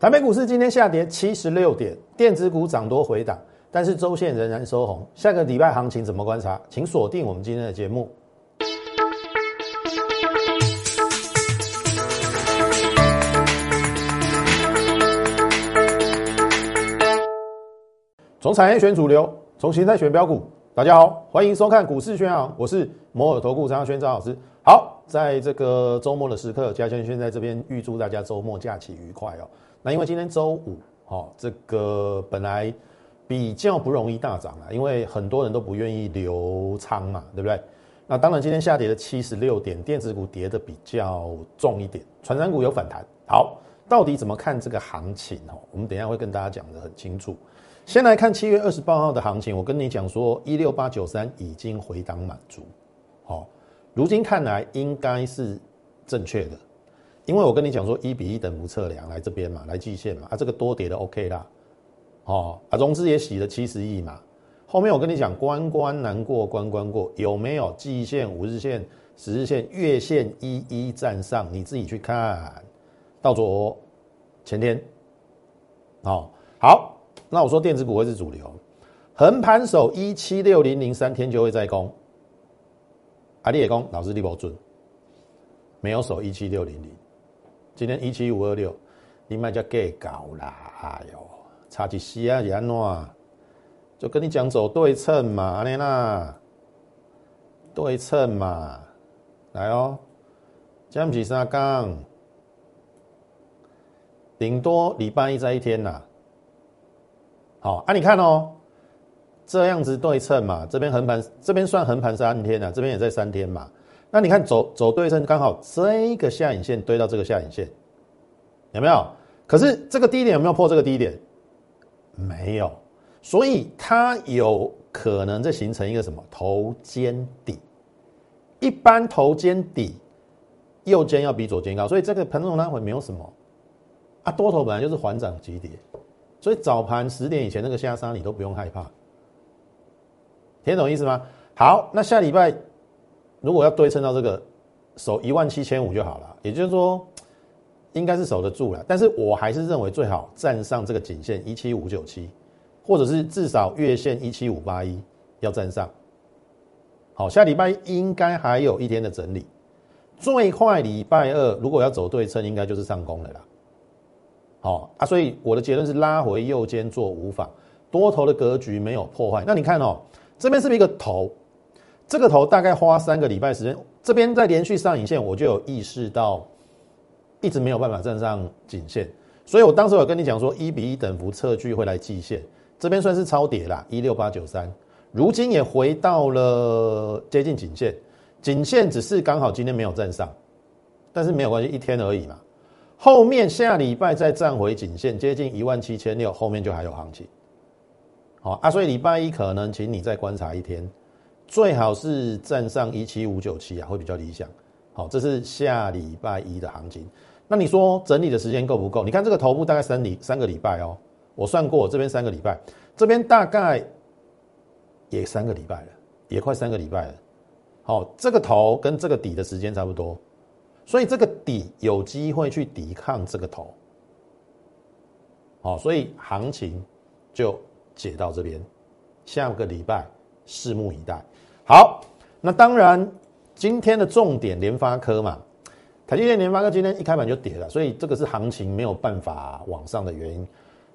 台北股市今天下跌七十六点，电子股涨多回档，但是周线仍然收红。下个礼拜行情怎么观察？请锁定我们今天的节目。从产业选主流，从形态选标股。大家好，欢迎收看股市宣昂，我是摩尔投顾张轩张老师。好，在这个周末的时刻，嘉轩轩在这边预祝大家周末假期愉快哦。那因为今天周五，哦，这个本来比较不容易大涨了，因为很多人都不愿意留仓嘛，对不对？那当然今天下跌了七十六点，电子股跌的比较重一点，传染股有反弹。好，到底怎么看这个行情？哦，我们等一下会跟大家讲的很清楚。先来看七月二十八号的行情，我跟你讲说，一六八九三已经回档满足，好，如今看来应该是正确的，因为我跟你讲说一比一等幅测量来这边嘛，来季线嘛，啊这个多跌的 OK 啦，哦啊融资也洗了七十亿嘛，后面我跟你讲关关难过关关过，有没有季线、五日线、十日线、月线一一站上？你自己去看到左前天，哦好。那我说电子股会是主流，横盘守一七六零零三天就会再攻。阿力也攻，老师力保准，没有守一七六零零，今天一七五二六，你卖叫 gay 搞啦，哎呦，差几西啊，安怎？就跟你讲走对称嘛，阿莲娜，对称嘛，来哦，降起三杠，顶多礼拜一在一天呐。好啊，你看哦，这样子对称嘛，这边横盘，这边算横盘三天啊，这边也在三天嘛。那你看走走对称，刚好这个下影线堆到这个下影线，有没有？可是这个低点有没有破这个低点？没有，所以它有可能在形成一个什么头肩底？一般头肩底右肩要比左肩高，所以这个盘中拉回没有什么啊，多头本来就是缓涨急跌。所以早盘十点以前那个下杀你都不用害怕，听懂意思吗？好，那下礼拜如果要对称到这个守一万七千五就好了，也就是说应该是守得住了。但是我还是认为最好站上这个颈线一七五九七，或者是至少月线一七五八一要站上。好，下礼拜应该还有一天的整理，最快礼拜二如果要走对称，应该就是上攻了啦。好啊，所以我的结论是拉回右肩做无法，多头的格局没有破坏。那你看哦，这边是不是一个头？这个头大概花三个礼拜时间，这边在连续上影线，我就有意识到一直没有办法站上颈线，所以我当时有跟你讲说，一比一等幅测距会来季线，这边算是超跌啦，一六八九三，如今也回到了接近颈线，颈线只是刚好今天没有站上，但是没有关系，一天而已嘛。后面下礼拜再站回颈线，接近一万七千六，后面就还有行情。好啊，所以礼拜一可能，请你再观察一天，最好是站上一七五九七啊，会比较理想。好，这是下礼拜一的行情。那你说整理的时间够不够？你看这个头部大概三礼三个礼拜哦，我算过这边三个礼拜，这边大概也三个礼拜了，也快三个礼拜了。好，这个头跟这个底的时间差不多。所以这个底有机会去抵抗这个头，好，所以行情就解到这边，下个礼拜拭目以待。好，那当然今天的重点联发科嘛，台积电联发科今天一开盘就跌了，所以这个是行情没有办法往上的原因。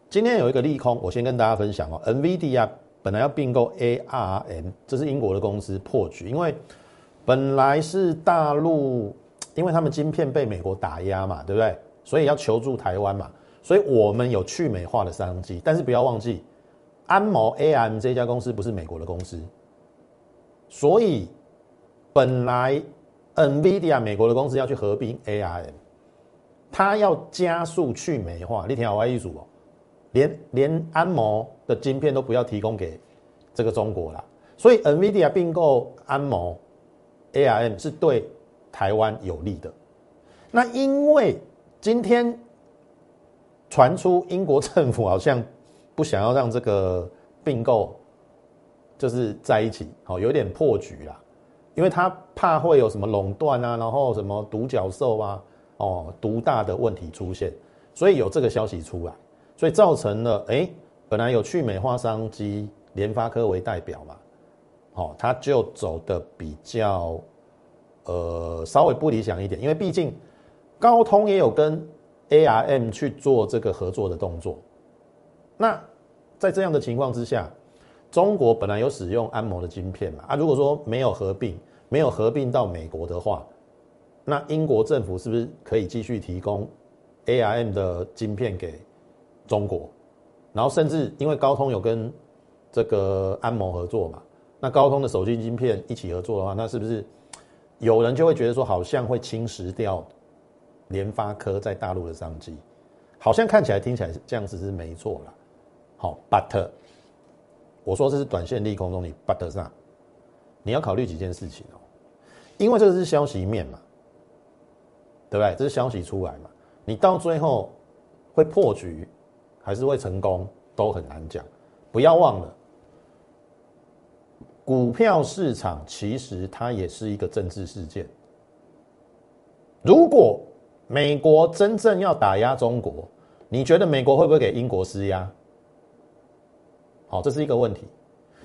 今天有一个利空，我先跟大家分享哦，NVIDIA 本来要并购 ARM，这是英国的公司破局，因为本来是大陆。因为他们晶片被美国打压嘛，对不对？所以要求助台湾嘛，所以我们有去美化的商机。但是不要忘记，安谋 （ARM） 这家公司不是美国的公司，所以本来 NVIDIA 美国的公司要去合并 ARM，它要加速去美化。你听好意思哦，连连安谋的晶片都不要提供给这个中国了，所以 NVIDIA 并购安谋 ARM 是对。台湾有利的，那因为今天传出英国政府好像不想要让这个并购就是在一起，好有点破局啦，因为他怕会有什么垄断啊，然后什么独角兽啊，哦独大的问题出现，所以有这个消息出来，所以造成了哎，本来有去美化商机，联发科为代表嘛，好，它就走的比较呃稍微不理想一点，因为毕竟高通也有跟 ARM 去做这个合作的动作，那在这样的情况之下，中国本来有使用安谋的晶片嘛，啊，如果说没有合并，没有合并到美国的话，那英国政府是不是可以继续提供 ARM 的晶片给中国？然后甚至因为高通有跟这个安谋合作嘛，那高通的手机晶片一起合作的话，那是不是有人就会觉得说，好像会侵蚀掉联发科在大陆的商机？好像看起来听起来这样子是没错了。好，but 我说这是短线利空中你 but 上，你要考虑几件事情哦，因为这个是消息面嘛。对不对？这是消息出来嘛？你到最后会破局，还是会成功，都很难讲。不要忘了，股票市场其实它也是一个政治事件。如果美国真正要打压中国，你觉得美国会不会给英国施压？好，这是一个问题。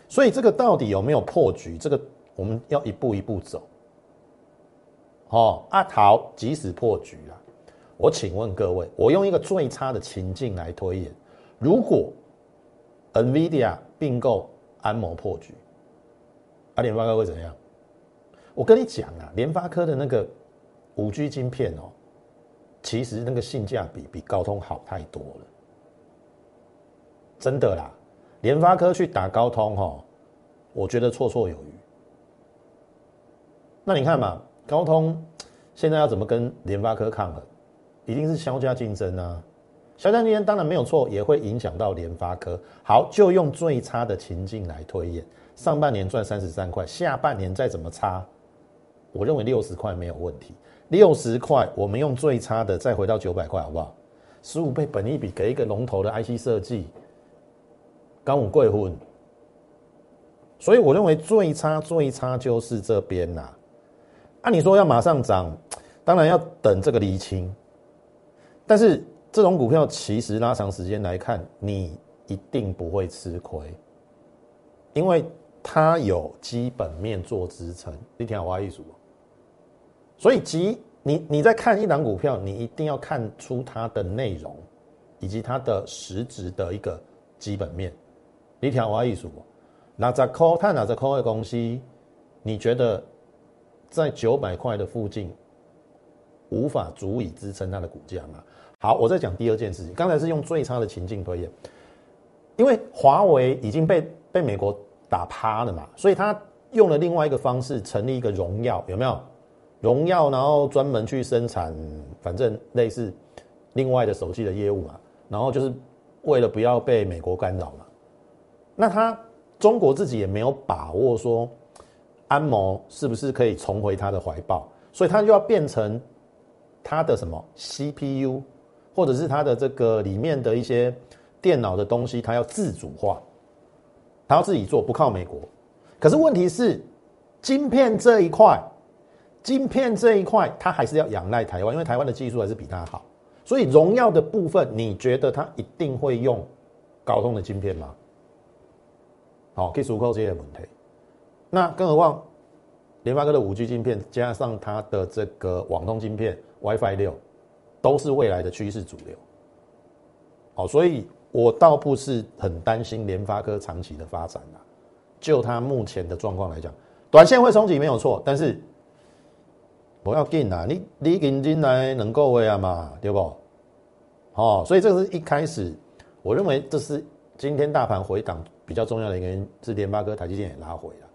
所以这个到底有没有破局？这个我们要一步一步走。哦，阿桃即使破局了，我请问各位，我用一个最差的情境来推演，如果 NVIDIA 并购安谋破局，啊，联发科会怎样？我跟你讲啊，联发科的那个五 G 晶片哦，其实那个性价比比高通好太多了，真的啦，联发科去打高通哈，我觉得绰绰有余。那你看嘛。高通现在要怎么跟联发科抗衡？一定是销价竞争啊！销价竞争当然没有错，也会影响到联发科。好，就用最差的情境来推演：上半年赚三十三块，下半年再怎么差，我认为六十块没有问题。六十块，我们用最差的再回到九百块，好不好？十五倍本一比给一个龙头的 IC 设计，刚五贵婚，所以我认为最差最差就是这边呐。按你说要马上涨，当然要等这个厘清。但是这种股票其实拉长时间来看，你一定不会吃亏，因为它有基本面做支撑。你听我意思所以，即你你在看一档股票，你一定要看出它的内容以及它的实质的一个基本面。你听我意思不？哪只科？它哪只科的公司？你觉得？在九百块的附近，无法足以支撑它的股价嘛？好，我再讲第二件事情。刚才是用最差的情境推演，因为华为已经被被美国打趴了嘛，所以他用了另外一个方式成立一个荣耀，有没有？荣耀，然后专门去生产，反正类似另外的手机的业务嘛，然后就是为了不要被美国干扰嘛。那他中国自己也没有把握说。安谋是不是可以重回他的怀抱？所以他就要变成他的什么 CPU，或者是他的这个里面的一些电脑的东西，他要自主化，他要自己做，不靠美国。可是问题是，晶片这一块，晶片这一块，他还是要仰赖台湾，因为台湾的技术还是比他好。所以荣耀的部分，你觉得他一定会用高通的晶片吗？好，可以足够这些问题。那更何况，联发科的五 G 晶片加上它的这个网通晶片 WiFi 六，都是未来的趋势主流。好，所以我倒不是很担心联发科长期的发展啦。就它目前的状况来讲，短线会冲击没有错，但是不要紧啊，你你进进来能够为啊嘛，对不？哦，所以这是一开始，我认为这是今天大盘回档比较重要的一个原因，是联发科、台积电也拉回了。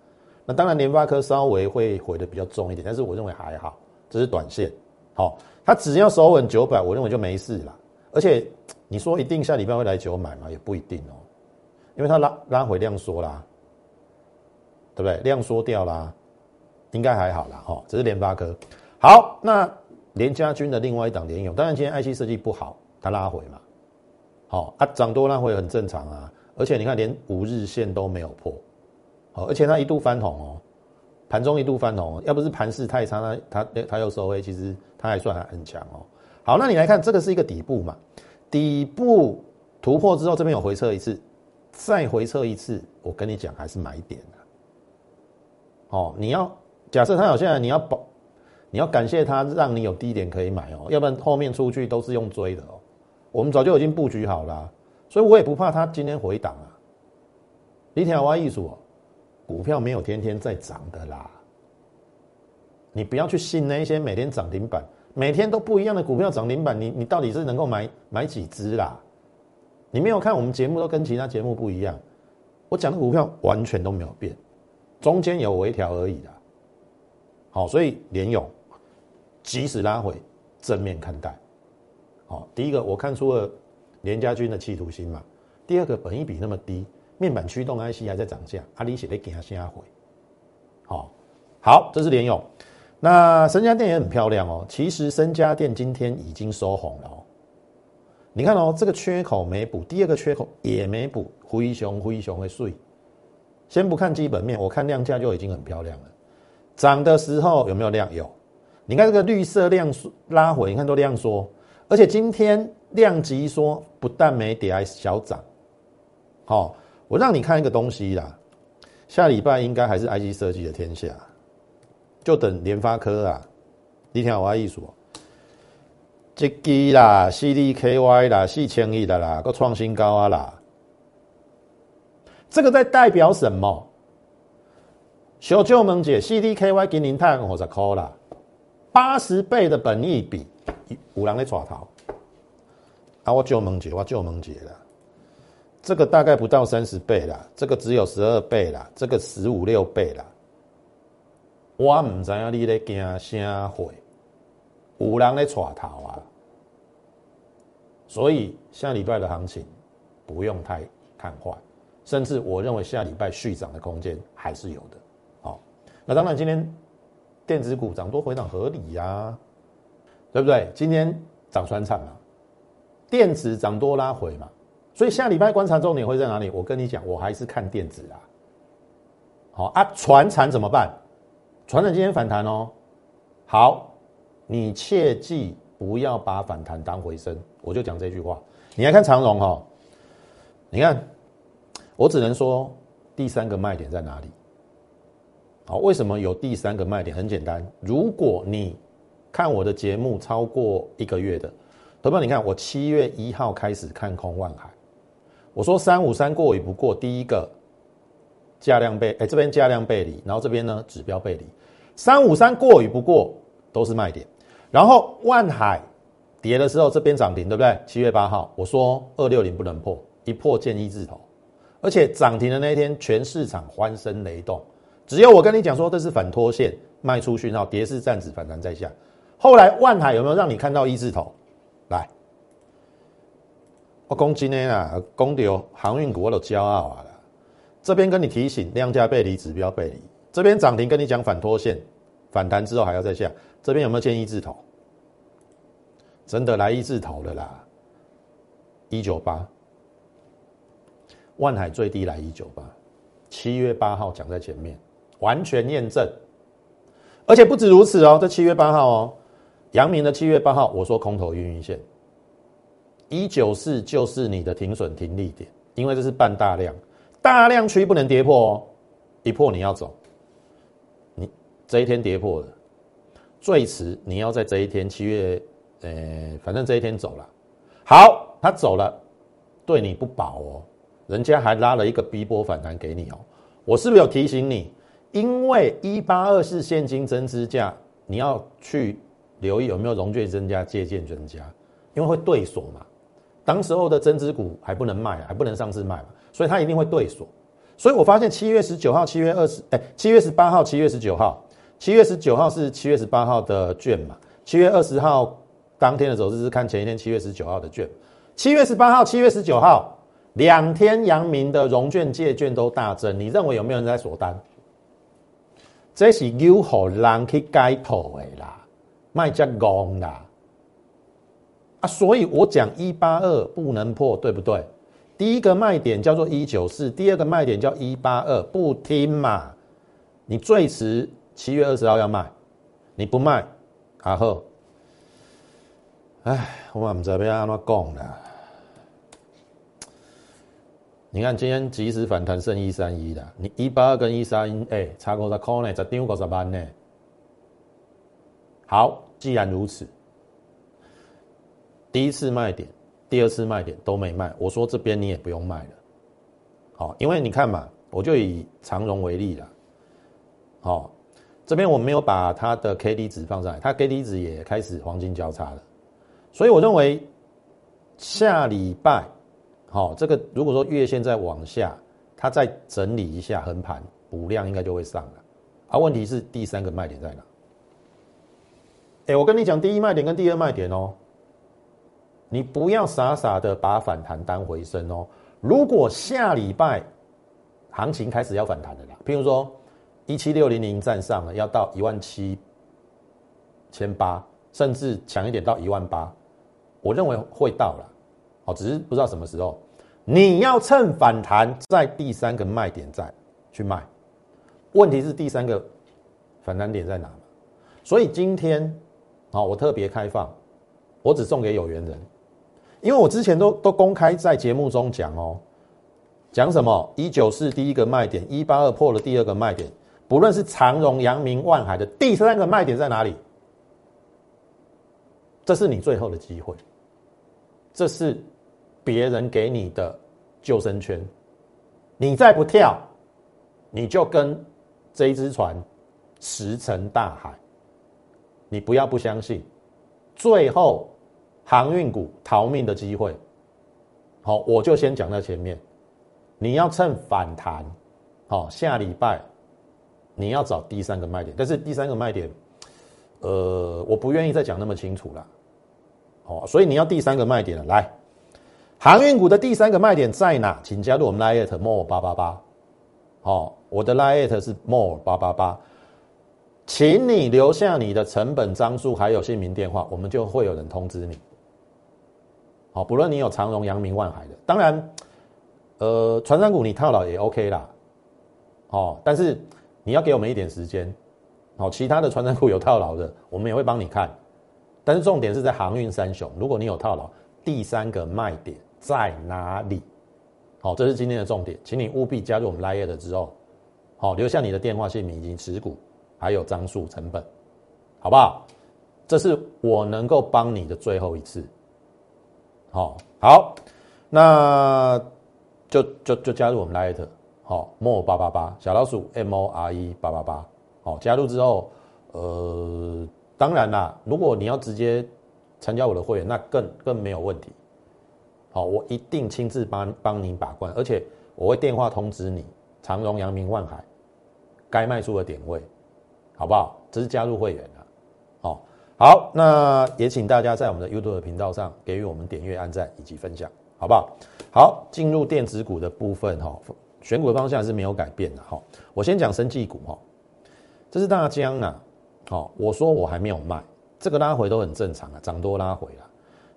那当然，联发科稍微会回的比较重一点，但是我认为还好，这是短线。好，它只要守稳九百，我认为就没事了。而且你说一定下礼拜会来九买吗？也不一定哦，因为它拉拉回量缩啦，对不对？量缩掉啦，应该还好啦。哈，只是联发科。好，那联家军的另外一档联勇，当然今天 IC 设计不好，它拉回嘛。好，啊涨多拉回很正常啊。而且你看，连五日线都没有破。哦，而且它一度翻红哦，盘中一度翻红哦，要不是盘势太差，它它它又收回，其实它还算还很强哦。好，那你来看，这个是一个底部嘛？底部突破之后，这边有回撤一次，再回撤一次，我跟你讲还是买点的。哦，你要假设它有现在，你要保，你要感谢它，让你有低点可以买哦，要不然后面出去都是用追的哦。我们早就已经布局好了，所以我也不怕它今天回档啊。你听我艺术，股票没有天天在涨的啦。你不要去信那些每天涨停板。每天都不一样的股票涨停板，你你到底是能够买买几只啦？你没有看我们节目都跟其他节目不一样，我讲的股票完全都没有变，中间有微调而已的。好，所以联勇即使拉回正面看待。好，第一个我看出了联家军的企图心嘛。第二个本益比那么低，面板驱动 IC 还在涨价，阿里写的给他先压回。好，好，这是联勇。那深家店也很漂亮哦。其实深家店今天已经收红了哦。你看哦，这个缺口没补，第二个缺口也没补，灰熊灰熊会碎。先不看基本面，我看量价就已经很漂亮了。涨的时候有没有量？有。你看这个绿色量缩拉回，你看都量缩，而且今天量级说，不但没跌，还小涨。好，我让你看一个东西啦。下礼拜应该还是 IC 设计的天下。就等联发科啊，你听我意思，这支啦，CDKY 啦，四千亿的啦，个创新高啊啦，这个在代表什么？小舅们姐，CDKY 给您探五十块啦，八十倍的本益比，有人在抓头。啊，我舅们姐，我舅们姐了，这个大概不到三十倍啦，这个只有十二倍啦，这个十五六倍啦。我唔知影你咧惊啥会，有人咧带头啊，所以下礼拜的行情不用太看坏，甚至我认为下礼拜续涨的空间还是有的。好，那当然今天电子股涨多回涨合理呀，对不对？今天涨船产嘛，电子涨多拉回嘛，所以下礼拜观察重点会在哪里？我跟你讲，我还是看电子啊。好啊，船产怎么办？传统今天反弹哦，好，你切记不要把反弹当回升，我就讲这句话。你来看长荣哈，你看，我只能说第三个卖点在哪里？好，为什么有第三个卖点？很简单，如果你看我的节目超过一个月的，投票，你看我七月一号开始看空万海，我说三五三过与不过，第一个。价量背，哎，这边价量背离，然后这边呢指标背离，三五三过与不过都是卖点。然后万海跌的时候，这边涨停，对不对？七月八号，我说二六零不能破，一破见一字头。而且涨停的那一天，全市场欢声雷动，只有我跟你讲说这是反拖线卖出讯号，跌势暂止，反弹在下。后来万海有没有让你看到一字头？来，我讲今天啊，讲到航运股我都骄傲啊。这边跟你提醒量价背离，指标背离。这边涨停跟你讲反拖线，反弹之后还要再下。这边有没有建议字头？真的来一字头的啦！一九八，万海最低来一九八，七月八号讲在前面，完全验证。而且不止如此哦，这七月八号哦，阳明的七月八号，我说空头运营线，一九四就是你的停损停利点，因为这是半大量。大量区不能跌破哦，一破你要走。你这一天跌破了，最迟你要在这一天七月，呃，反正这一天走了。好，他走了，对你不保哦。人家还拉了一个 B 波反弹给你哦。我是不是有提醒你？因为一八二是现金增资价，你要去留意有没有融券增加、借券增加，因为会对锁嘛。当时候的增资股还不能卖，还不能上市卖嘛。所以它一定会对锁，所以我发现七月十九号、七月二十，哎，七月十八号、七月十九号，七月十九号是七月十八号的券嘛？七月二十号当天的走势是看前一天七月十九号的券，七月十八号、七月十九号两天阳明的融券借券都大增，你认为有没有人在锁单？这是有好人去解套的啦，卖只戆啦，啊，所以我讲一八二不能破，对不对？第一个卖点叫做一九四，第二个卖点叫一八二，不听嘛？你最迟七月二十号要卖，你不卖，然后，哎，我唔知要安怎讲啦。你看今天即时反弹剩一三一的，你一八二跟一三一，哎，差五十块呢，才丢五十万呢。好，既然如此，第一次卖点、第二次卖点都没卖，我说这边你也不用卖了。好，因为你看嘛，我就以长荣为例了。好，这边我没有把它的 K D 值放上来，它 K D 值也开始黄金交叉了，所以我认为下礼拜，好，这个如果说月线再往下，它再整理一下横盘补量，应该就会上了。啊，问题是第三个卖点在哪？哎，我跟你讲，第一卖点跟第二卖点哦，你不要傻傻的把反弹当回升哦。如果下礼拜行情开始要反弹的啦，譬如说一七六零零站上了，要到一万七千八，甚至强一点到一万八，我认为会到了，哦，只是不知道什么时候。你要趁反弹在第三个卖点再去卖，问题是第三个反弹点在哪所以今天。好，我特别开放，我只送给有缘人，因为我之前都都公开在节目中讲哦，讲什么？一九四第一个卖点，一八二破了第二个卖点，不论是长荣、阳明、万海的第三个卖点在哪里？这是你最后的机会，这是别人给你的救生圈，你再不跳，你就跟这一只船石沉大海。你不要不相信，最后航运股逃命的机会，好，我就先讲在前面。你要趁反弹，好，下礼拜你要找第三个卖点，但是第三个卖点，呃，我不愿意再讲那么清楚了，哦，所以你要第三个卖点了，来，航运股的第三个卖点在哪？请加入我们 Lite More 八八八，好，我的 Lite 是 More 八八八。请你留下你的成本张数，还有姓名电话，我们就会有人通知你。好，不论你有长荣、阳明、万海的，当然，呃，船商股你套牢也 OK 啦。哦，但是你要给我们一点时间。好，其他的船商股有套牢的，我们也会帮你看。但是重点是在航运三雄，如果你有套牢，第三个卖点在哪里？好，这是今天的重点，请你务必加入我们 Line 的之后，好，留下你的电话、姓名以及持股。还有张数成本，好不好？这是我能够帮你的最后一次。好，好，那就就就加入我们 Light，好，More 八八八小老鼠 M O R E 八八八，好，加入之后，呃，当然啦，如果你要直接参加我的会员，那更更没有问题。好，我一定亲自帮帮你把关，而且我会电话通知你长荣、阳明、万海该卖出的点位。好不好？这是加入会员的，好，好，那也请大家在我们的 YouTube 频道上给予我们点阅、按赞以及分享，好不好？好，进入电子股的部分哈，选股的方向是没有改变的哈。我先讲生技股哈，这是大疆啊，好，我说我还没有卖，这个拉回都很正常啊，涨多拉回了。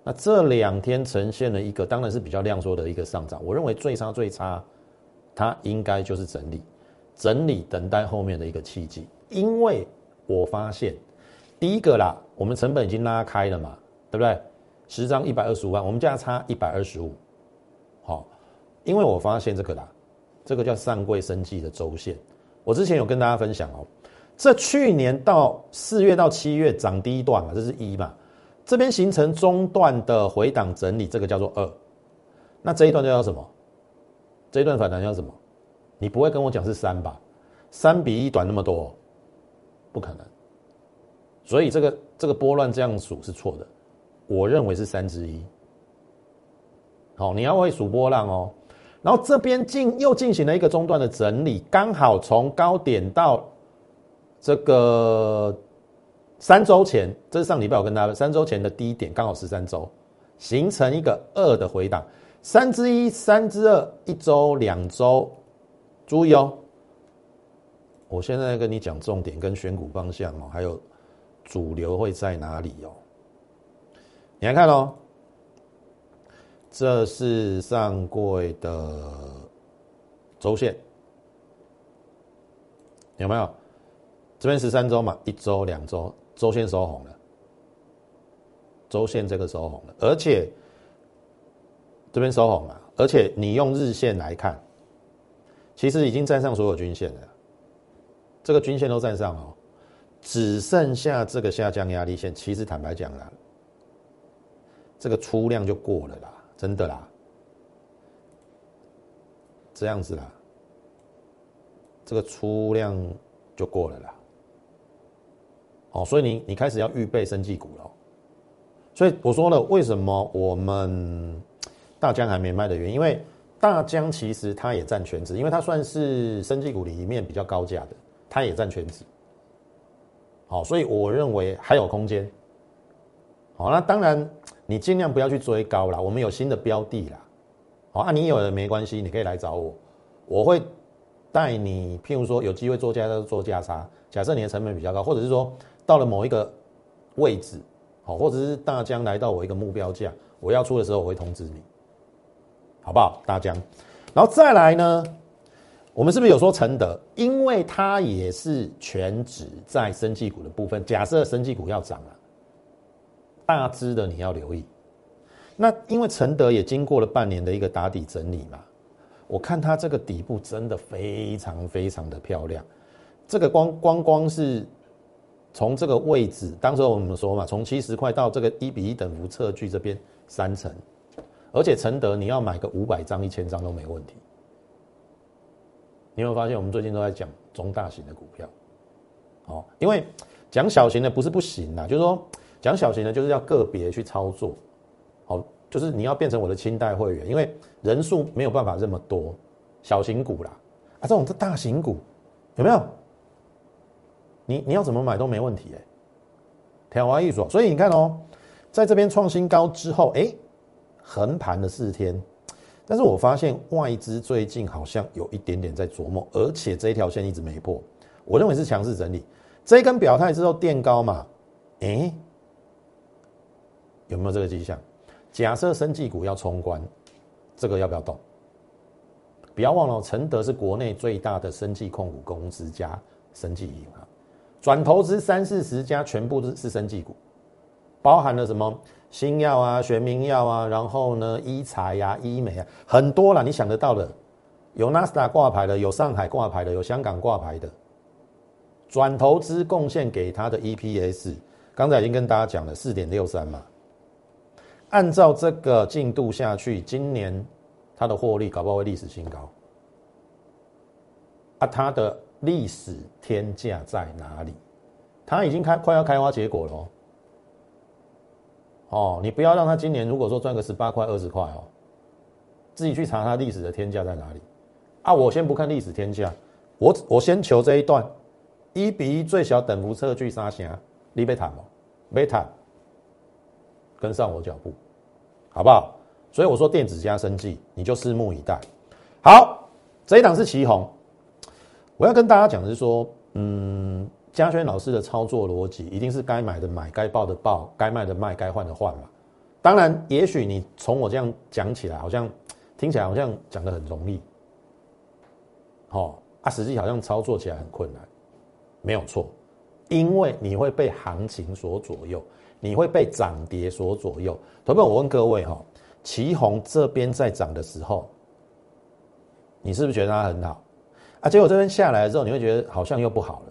那这两天呈现了一个当然是比较量缩的一个上涨，我认为最差最差，它应该就是整理，整理等待后面的一个契机。因为我发现，第一个啦，我们成本已经拉开了嘛，对不对？十张一百二十五万，我们价差一百二十五，好，因为我发现这个啦，这个叫上柜生计的周线，我之前有跟大家分享哦，这去年到四月到七月涨第一段嘛，这是一嘛，这边形成中段的回档整理，这个叫做二，那这一段叫什么？这一段反弹叫什么？你不会跟我讲是三吧？三比一短那么多。不可能，所以这个这个波乱这样数是错的，我认为是三之一。好，你要会数波浪哦。然后这边进又进行了一个中段的整理，刚好从高点到这个三周前，这是上礼拜我跟大家三周前的低点，刚好十三周，形成一个二的回档，三之一、三之二，一周、两周，注意哦。我现在跟你讲重点跟选股方向哦，还有主流会在哪里哦？你来看哦，这是上柜的周线，有没有？这边十三周嘛，一周、两周，周线收红了，周线这个收红了，而且这边收红了，而且你用日线来看，其实已经站上所有均线了，这个均线都站上哦，只剩下这个下降压力线。其实坦白讲啦，这个出量就过了啦，真的啦，这样子啦，这个出量就过了啦。哦，所以你你开始要预备生技股了，所以我说了，为什么我们大疆还没卖的原因，因为大疆其实它也占全值，因为它算是生技股里面比较高价的，它也占全值。好，所以我认为还有空间。好，那当然你尽量不要去追高了，我们有新的标的啦。好，啊，你有了没关系，你可以来找我，我会带你，譬如说有机会做价做价差，假设你的成本比较高，或者是说。到了某一个位置，好，或者是大疆来到我一个目标价，我要出的时候，我会通知你，好不好？大疆，然后再来呢，我们是不是有说承德？因为它也是全指在生技股的部分。假设生技股要涨了，大支的你要留意。那因为承德也经过了半年的一个打底整理嘛，我看它这个底部真的非常非常的漂亮。这个光光光是。从这个位置，当时我们说嘛，从七十块到这个一比一等幅测距这边三层，而且承德你要买个五百张、一千张都没问题。你有发现，我们最近都在讲中大型的股票？哦，因为讲小型的不是不行啦，就是说讲小型的，就是要个别去操作。好，就是你要变成我的清代会员，因为人数没有办法这么多，小型股啦，啊，这种是大型股，有没有？你你要怎么买都没问题哎，天华艺术，所以你看哦，在这边创新高之后，哎，横盘了四天，但是我发现外资最近好像有一点点在琢磨，而且这一条线一直没破，我认为是强势整理。这一根表态之后垫高嘛，哎，有没有这个迹象？假设生技股要冲关，这个要不要动？不要忘了，承德是国内最大的生技控股公司加生技银行。转投资三四十家，全部都是生技股，包含了什么新药啊、玄明药啊，然后呢，医材呀、医美啊，很多了，你想得到的，有纳斯达挂牌的，有上海挂牌的，有香港挂牌的。转投资贡献给他的 EPS，刚才已经跟大家讲了，四点六三嘛。按照这个进度下去，今年它的获利搞不好会历史新高。啊，它的。历史天价在哪里？它已经开快要开花结果了哦。哦你不要让它今年如果说赚个十八块二十块哦，自己去查它历史的天价在哪里啊？我先不看历史天价，我我先求这一段一比一最小等幅测距杀下，你别谈哦，别谈，跟上我脚步，好不好？所以我说电子加生技，你就拭目以待。好，这一档是旗红。我要跟大家讲的是说，嗯，嘉轩老师的操作逻辑一定是该买的买，该报的报，该卖的卖，该换的换嘛。当然，也许你从我这样讲起来，好像听起来好像讲的很容易，哦啊，实际好像操作起来很困难，没有错，因为你会被行情所左右，你会被涨跌所左右。同学们，我问各位哈，旗红这边在涨的时候，你是不是觉得它很好？啊，结果这边下来之后，你会觉得好像又不好了，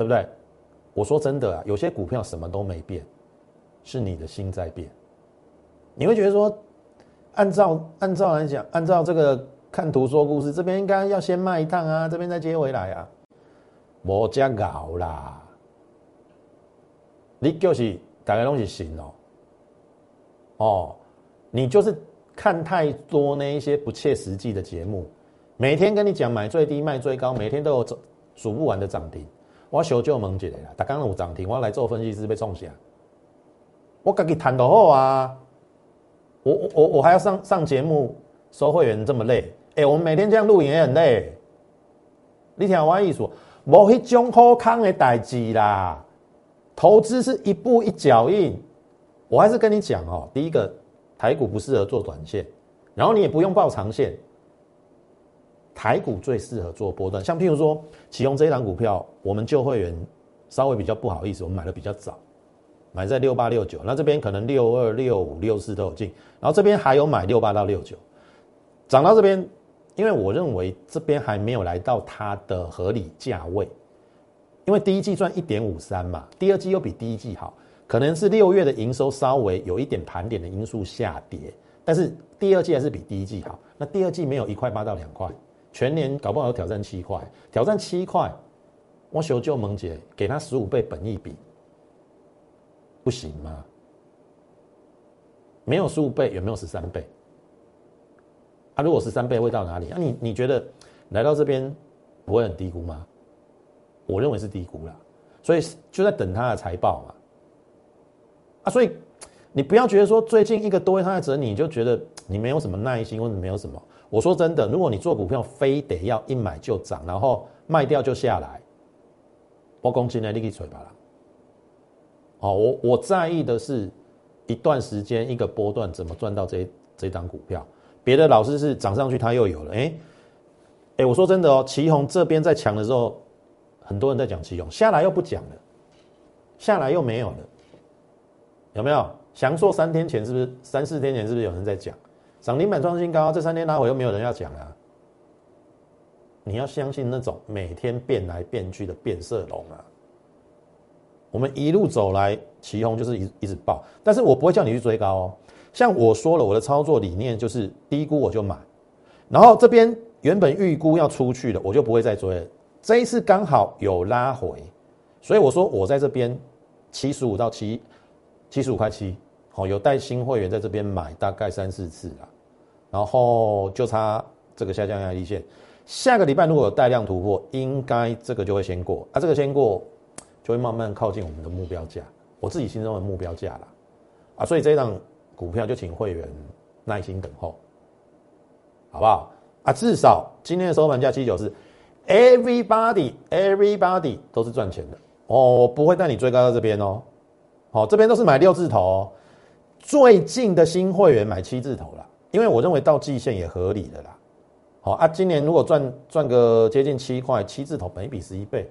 对不对？我说真的啊，有些股票什么都没变，是你的心在变。你会觉得说，按照按照来讲，按照这个看图说故事，这边应该要先卖一趟啊，这边再接回来啊，莫加搞啦，你就是大概东西行哦，哦，你就是看太多那一些不切实际的节目。每天跟你讲买最低卖最高，每天都有数不完的涨停。我小舅问一个啦，他刚刚有涨停，我来做分析师被冲下。我自己谈得好啊，我我我我还要上上节目收会员这么累，哎，我们每天这样录影也很累。你听我意思，无迄种好康的代志啦。投资是一步一脚印，我还是跟你讲哦，第一个台股不适合做短线，然后你也不用报长线。台股最适合做波段，像譬如说启用这一档股票，我们旧会员稍微比较不好意思，我们买的比较早，买在六八六九，那这边可能六二六五六四都有进，然后这边还有买六八到六九，涨到这边，因为我认为这边还没有来到它的合理价位，因为第一季赚一点五三嘛，第二季又比第一季好，可能是六月的营收稍微有一点盘点的因素下跌，但是第二季还是比第一季好，那第二季没有一块八到两块，全年搞不好要挑战七块，挑战七块，我求救萌姐给他十五倍本益比。不行吗？没有十五倍，有没有十三倍？啊，如果十三倍会到哪里？啊，你你觉得来到这边不会很低估吗？我认为是低估了，所以就在等他的财报嘛。啊，所以你不要觉得说最近一个多月他在整你就觉得你没有什么耐心或者没有什么。我说真的，如果你做股票非得要一买就涨，然后卖掉就下来，我公斤呢，你可以锤吧了。哦，我我在意的是一段时间一个波段怎么赚到这这档股票。别的老师是涨上去，他又有了。哎哎，我说真的哦，旗宏这边在抢的时候，很多人在讲旗宏，下来又不讲了，下来又没有了，有没有？翔硕三天前是不是三四天前是不是有人在讲涨停板创新高？这三天拉回又没有人要讲啊？你要相信那种每天变来变去的变色龙啊！我们一路走来，旗红就是一一直爆，但是我不会叫你去追高哦。像我说了，我的操作理念就是低估我就买，然后这边原本预估要出去的，我就不会再追了。这一次刚好有拉回，所以我说我在这边七十五到七七十五块七，好有带新会员在这边买大概三四次了，然后就差这个下降压力线。下个礼拜如果有带量突破，应该这个就会先过啊，这个先过。就会慢慢靠近我们的目标价，我自己心中的目标价了，啊，所以这档股票就请会员耐心等候，好不好？啊，至少今天的收盘价七九四，everybody everybody 都是赚钱的哦，我不会带你追高到这边哦，好，这边都是买六字头，最近的新会员买七字头了，因为我认为到季线也合理的啦，好啊，今年如果赚赚个接近七块，七字头，每比十一倍。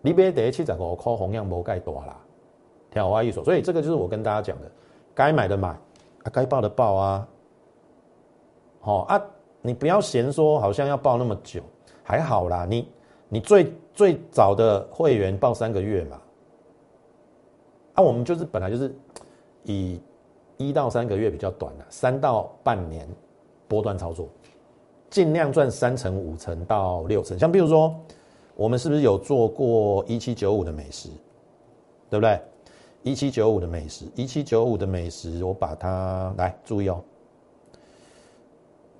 你别得七十五块红样无盖多啦，听我意思。所以这个就是我跟大家讲的，该买的买，啊该报的报啊。好啊，你不要嫌说好像要报那么久，还好啦。你你最最早的会员报三个月嘛，啊我们就是本来就是以一到三个月比较短的，三到半年波段操作，尽量赚三成五成到六成。像比如说。我们是不是有做过一七九五的美食，对不对？一七九五的美食，一七九五的美食，我把它来注意哦。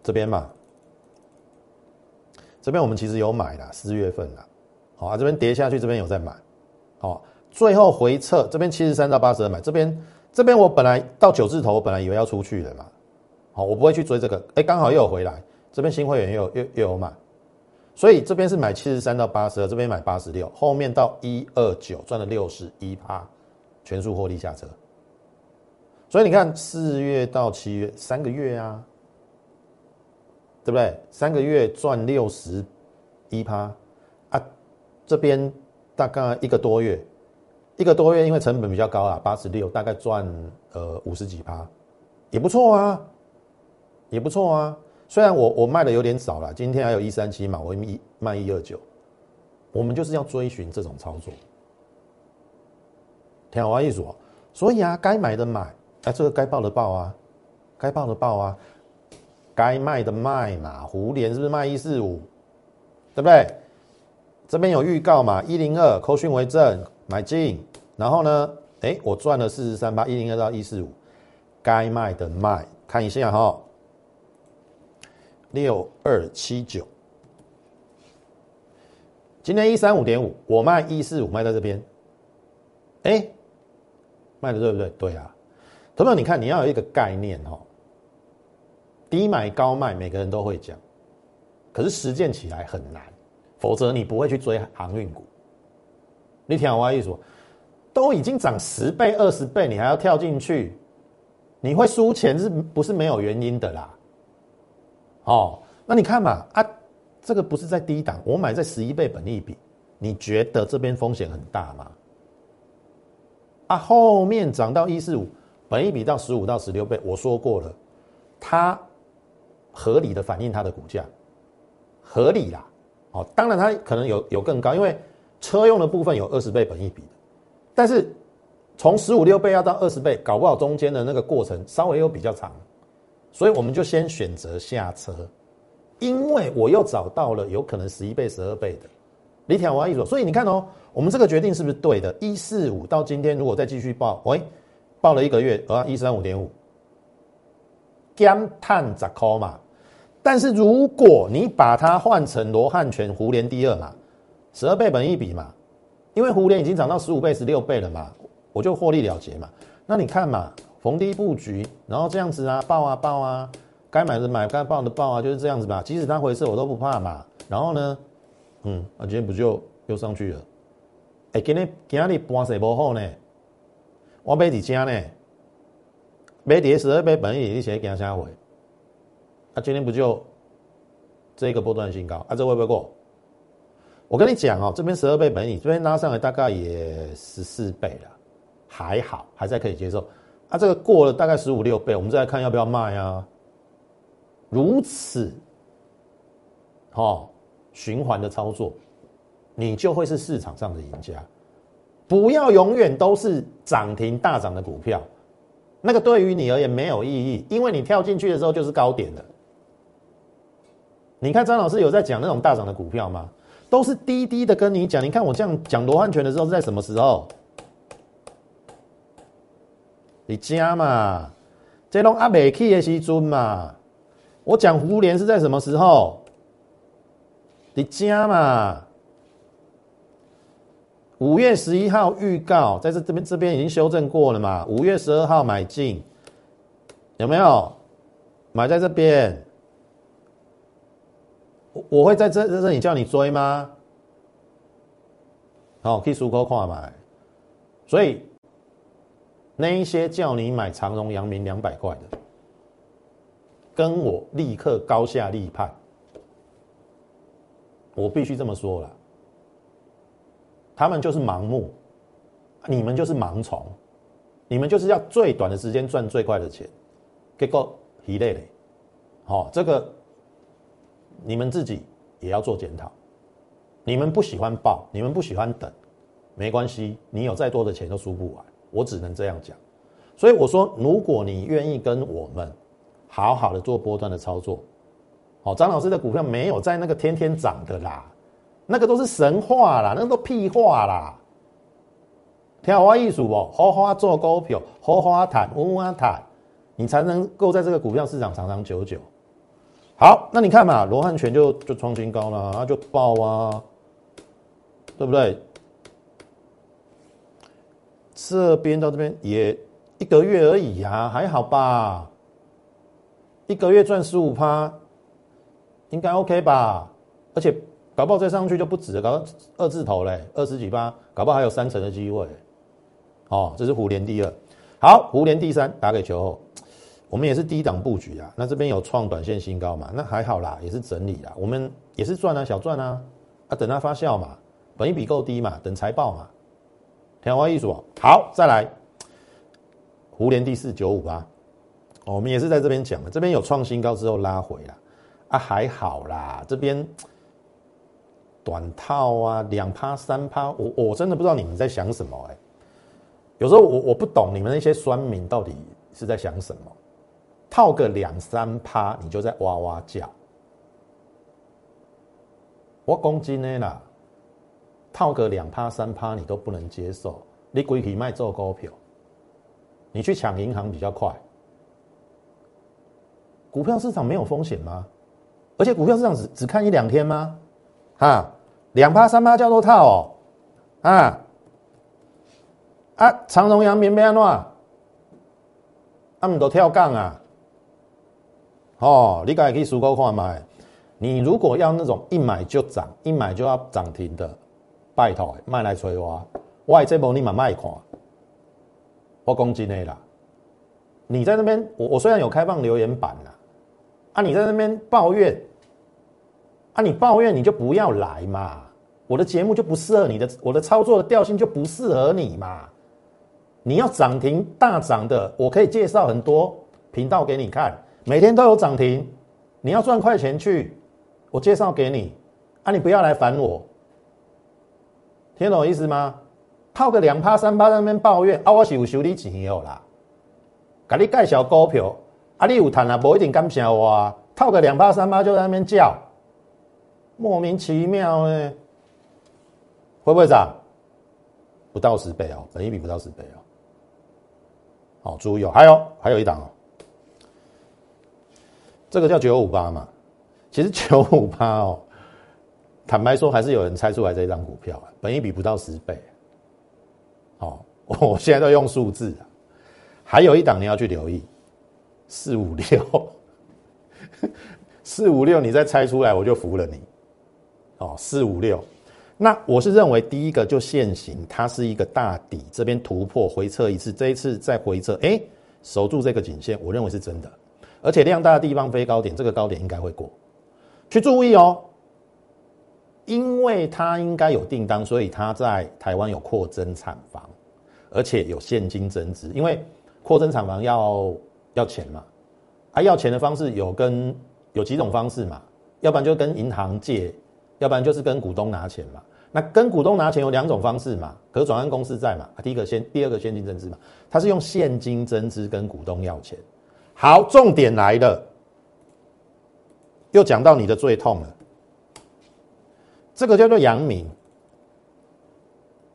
这边嘛，这边我们其实有买了，四月份了，好啊，这边跌下去，这边有在买，好，最后回撤，这边七十三到八十二买，这边这边我本来到九字头，我本来以为要出去的嘛，好，我不会去追这个，哎，刚好又有回来，这边新会员又又又有买。所以这边是买七十三到八十二，这边买八十六，后面到一二九赚了六十一趴，全数获利下车。所以你看四月到七月三个月啊，对不对？三个月赚六十一趴啊，这边大概一个多月，一个多月因为成本比较高啊，八十六大概赚呃五十几趴，也不错啊，也不错啊。虽然我我卖的有点少了，今天还有一三七嘛，我一卖一二九，我们就是要追寻这种操作，听我意思哦。所以啊，该买的买，哎，这个该报的报啊，该报的报啊，该卖的卖嘛。胡联是不是卖一四五？对不对？这边有预告嘛，一零二扣讯为证，买进，然后呢，哎，我赚了四十三八，一零二到一四五，该卖的卖，看一下哈。六二七九，今天一三五点五，我卖一四五，卖在这边，哎，卖的对不对？对啊，同学你看你要有一个概念哈，低买高卖，每个人都会讲，可是实践起来很难，否则你不会去追航运股。你听我意思，都已经涨十倍、二十倍，你还要跳进去，你会输钱是不是没有原因的啦？哦，那你看嘛，啊，这个不是在低档，我买在十一倍本利比，你觉得这边风险很大吗？啊，后面涨到一四五，本一比到十五到十六倍，我说过了，它合理的反映它的股价，合理啦。哦，当然它可能有有更高，因为车用的部分有二十倍本一比，但是从十五六倍要到二十倍，搞不好中间的那个过程稍微又比较长，所以我们就先选择下车，因为我又找到了有可能十一倍、十二倍的，李天华一说，所以你看哦，我们这个决定是不是对的？一四五到今天如果再继续报，喂，报了一个月啊，一三五点五，减碳十块嘛。但是如果你把它换成罗汉拳胡联第二嘛，十二倍本一比嘛，因为互联已经涨到十五倍、十六倍了嘛，我就获利了结嘛。那你看嘛，逢低布局，然后这样子啊，报啊报啊，该买的买，该报的报啊，就是这样子吧。即使它回撤，我都不怕嘛。然后呢，嗯，啊，今天不就又上去了？哎，今天今日盘势不好呢，我买几家呢？买跌十二倍本一，你写给他下回。那今天不就这个波段新高啊？这会不会过？我跟你讲哦，这边十二倍本益，这边拉上来大概也十四倍了，还好，还在可以接受。啊，这个过了大概十五六倍，我们再来看要不要卖啊？如此，哦，循环的操作，你就会是市场上的赢家。不要永远都是涨停大涨的股票，那个对于你而言没有意义，因为你跳进去的时候就是高点的。你看张老师有在讲那种大涨的股票吗？都是低低的跟你讲。你看我这样讲罗汉拳的时候是在什么时候？你加嘛，这种阿美去的时尊嘛。我讲胡联是在什么时候？你加嘛。五月十一号预告，在这这边这边已经修正过了嘛？五月十二号买进，有没有？买在这边。我会在这在这里叫你追吗？好，可以出口跨买，所以那一些叫你买长荣、阳明两百块的，跟我立刻高下立判。我必须这么说了，他们就是盲目，你们就是盲从，你们就是要最短的时间赚最快的钱，结果疲累了。好，这个。你们自己也要做检讨。你们不喜欢报，你们不喜欢等，没关系。你有再多的钱都输不完，我只能这样讲。所以我说，如果你愿意跟我们好好的做波段的操作，好，张老师的股票没有在那个天天涨的啦，那个都是神话啦，那个都屁话啦。跳花艺术哦，好好做股票，好好谈，稳稳谈，你才能够在这个股票市场长长久久。好，那你看嘛，罗汉拳就就创新高了，啊，就爆啊，对不对？这边到这边也一个月而已呀，还好吧？一个月赚十五趴，应该 OK 吧？而且搞不好再上去就不止了，搞二字头嘞，二十几趴，搞不好还有三成的机会。哦，这是虎年第二，好，虎年第三，打给球后。我们也是低档布局啊，那这边有创短线新高嘛？那还好啦，也是整理啊。我们也是赚啊，小赚啊，啊等它发酵嘛，本一比够低嘛，等财报嘛。天花艺术好，再来，湖联第四九五八，我们也是在这边讲的，这边有创新高之后拉回了，啊还好啦，这边短套啊，两趴三趴，我我真的不知道你们在想什么哎，有时候我我不懂你们那些酸民到底是在想什么。套个两三趴，你就在哇哇叫。我公斤呢啦，套个两趴三趴，你都不能接受。你鬼去卖做股票，你去抢银行比较快。股票市场没有风险吗？而且股票市场只只看一两天吗？啊，两趴三趴叫做套哦，啊啊，长荣阳明咩安怎？他们都跳杠啊！哦，你可以去数高看买。你如果要那种一买就涨，一买就要涨停的，拜托，卖来催我。我这波你嘛卖看，我攻击你啦。你在那边，我我虽然有开放留言板啦，啊，你在那边抱怨，啊，你抱怨你就不要来嘛。我的节目就不适合你的，我的操作的调性就不适合你嘛。你要涨停大涨的，我可以介绍很多频道给你看，每天都有涨停。你要赚快钱去，我介绍给你啊！你不要来烦我，听懂我意思吗？套个两趴三趴在那边抱怨啊！我是有收你钱有啦，给你介绍股票啊！你有谈啊，不一定感谢我啊！套个两趴三趴就在那边叫，莫名其妙呢，会不会涨？不到十倍哦，本一比不到十倍哦。好，注意哦，还有还有一档哦。这个叫九五八嘛，其实九五八哦，坦白说还是有人猜出来这一张股票啊，本一比不到十倍，哦，我现在都用数字啊，还有一档你要去留意，四五六，四五六，你再猜出来我就服了你，哦，四五六，那我是认为第一个就现行，它是一个大底，这边突破回撤一次，这一次再回撤，哎，守住这个颈线，我认为是真的。而且量大的地方飞高点，这个高点应该会过去注意哦，因为它应该有订单，所以它在台湾有扩增产房，而且有现金增资。因为扩增产房要要钱嘛，啊，要钱的方式有跟有几种方式嘛，要不然就跟银行借，要不然就是跟股东拿钱嘛。那跟股东拿钱有两种方式嘛，可转换公司债嘛，第一个先，第二个现金增资嘛，它是用现金增资跟股东要钱。好，重点来了，又讲到你的最痛了。这个叫做阳明，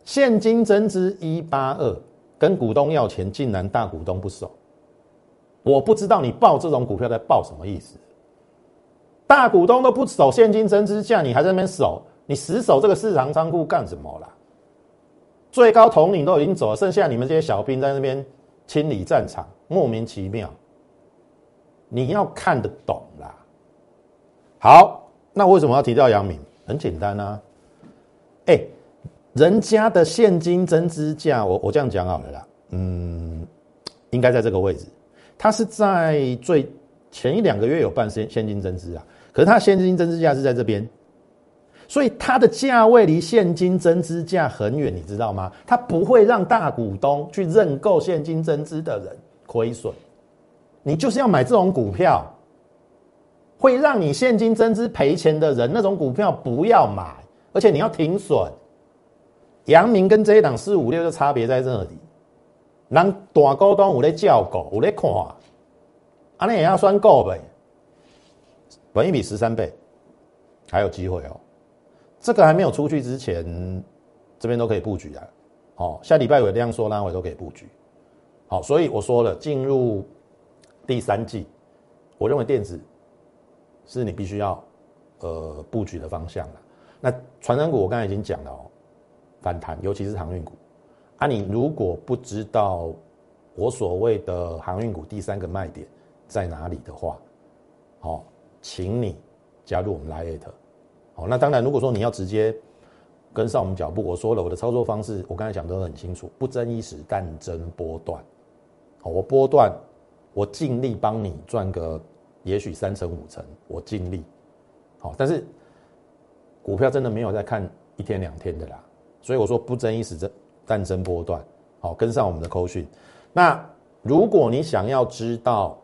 现金增资一八二，跟股东要钱，竟然大股东不守。我不知道你报这种股票在报什么意思？大股东都不守现金增资价，你还在那边守？你死守这个市场仓库干什么啦？最高统领都已经走了，剩下你们这些小兵在那边清理战场，莫名其妙。你要看得懂啦。好，那为什么要提到杨明？很简单啊，哎，人家的现金增资价，我我这样讲好了啦，嗯，应该在这个位置。它是在最前一两个月有办现现金增资啊，可是它现金增资价是在这边，所以它的价位离现金增资价很远，你知道吗？它不会让大股东去认购现金增资的人亏损。你就是要买这种股票，会让你现金增资赔钱的人，那种股票不要买，而且你要停损。阳明跟这一档四五六的差别在这里，人大股东有在叫狗，有在看，啊，你也要算够呗。本一比十三倍，还有机会哦。这个还没有出去之前，这边都可以布局的。好，下礼拜有量缩拉回都可以布局。好，所以我说了，进入。第三季，我认为电子是你必须要呃布局的方向了。那传染股我刚才已经讲了哦，反弹，尤其是航运股啊。你如果不知道我所谓的航运股第三个卖点在哪里的话，好，请你加入我们 Lite。好，那当然，如果说你要直接跟上我们脚步，我说了我的操作方式，我刚才讲都很清楚，不争一时，但争波段。好，我波段。我尽力帮你赚个，也许三成五成，我尽力，好，但是股票真的没有在看一天两天的啦，所以我说不争一时，争但争波段，好，跟上我们的扣讯。那如果你想要知道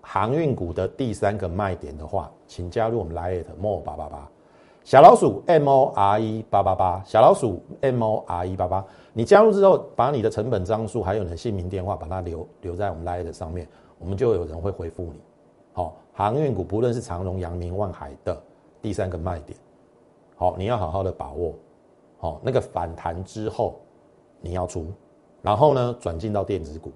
航运股的第三个卖点的话，请加入我们 Lite More 八八八。小老鼠 M O R E 八八八，小老鼠 M O R E 八八，你加入之后，把你的成本张数还有你的姓名电话，把它留留在我们 Lite 上面。我们就有人会回复你，好，航运股不论是长荣、阳明、万海的第三个卖点，好，你要好好的把握，好，那个反弹之后你要出，然后呢转进到电子股，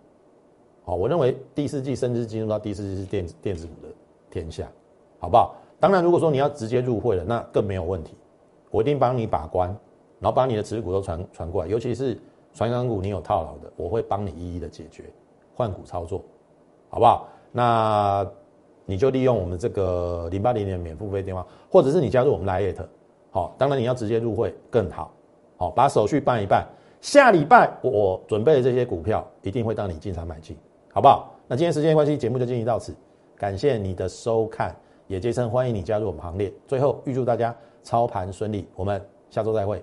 好，我认为第四季甚至进入到第四季是电子电子股的天下，好不好？当然，如果说你要直接入会了，那更没有问题，我一定帮你把关，然后把你的持股都传传过来，尤其是传港股你有套牢的，我会帮你一一的解决，换股操作。好不好？那你就利用我们这个零八零零免付费电话，或者是你加入我们来 it，好，当然你要直接入会更好，好，把手续办一办。下礼拜我准备的这些股票一定会让你进场买进，好不好？那今天时间关系，节目就进行到此，感谢你的收看，也竭诚欢迎你加入我们行列。最后预祝大家操盘顺利，我们下周再会。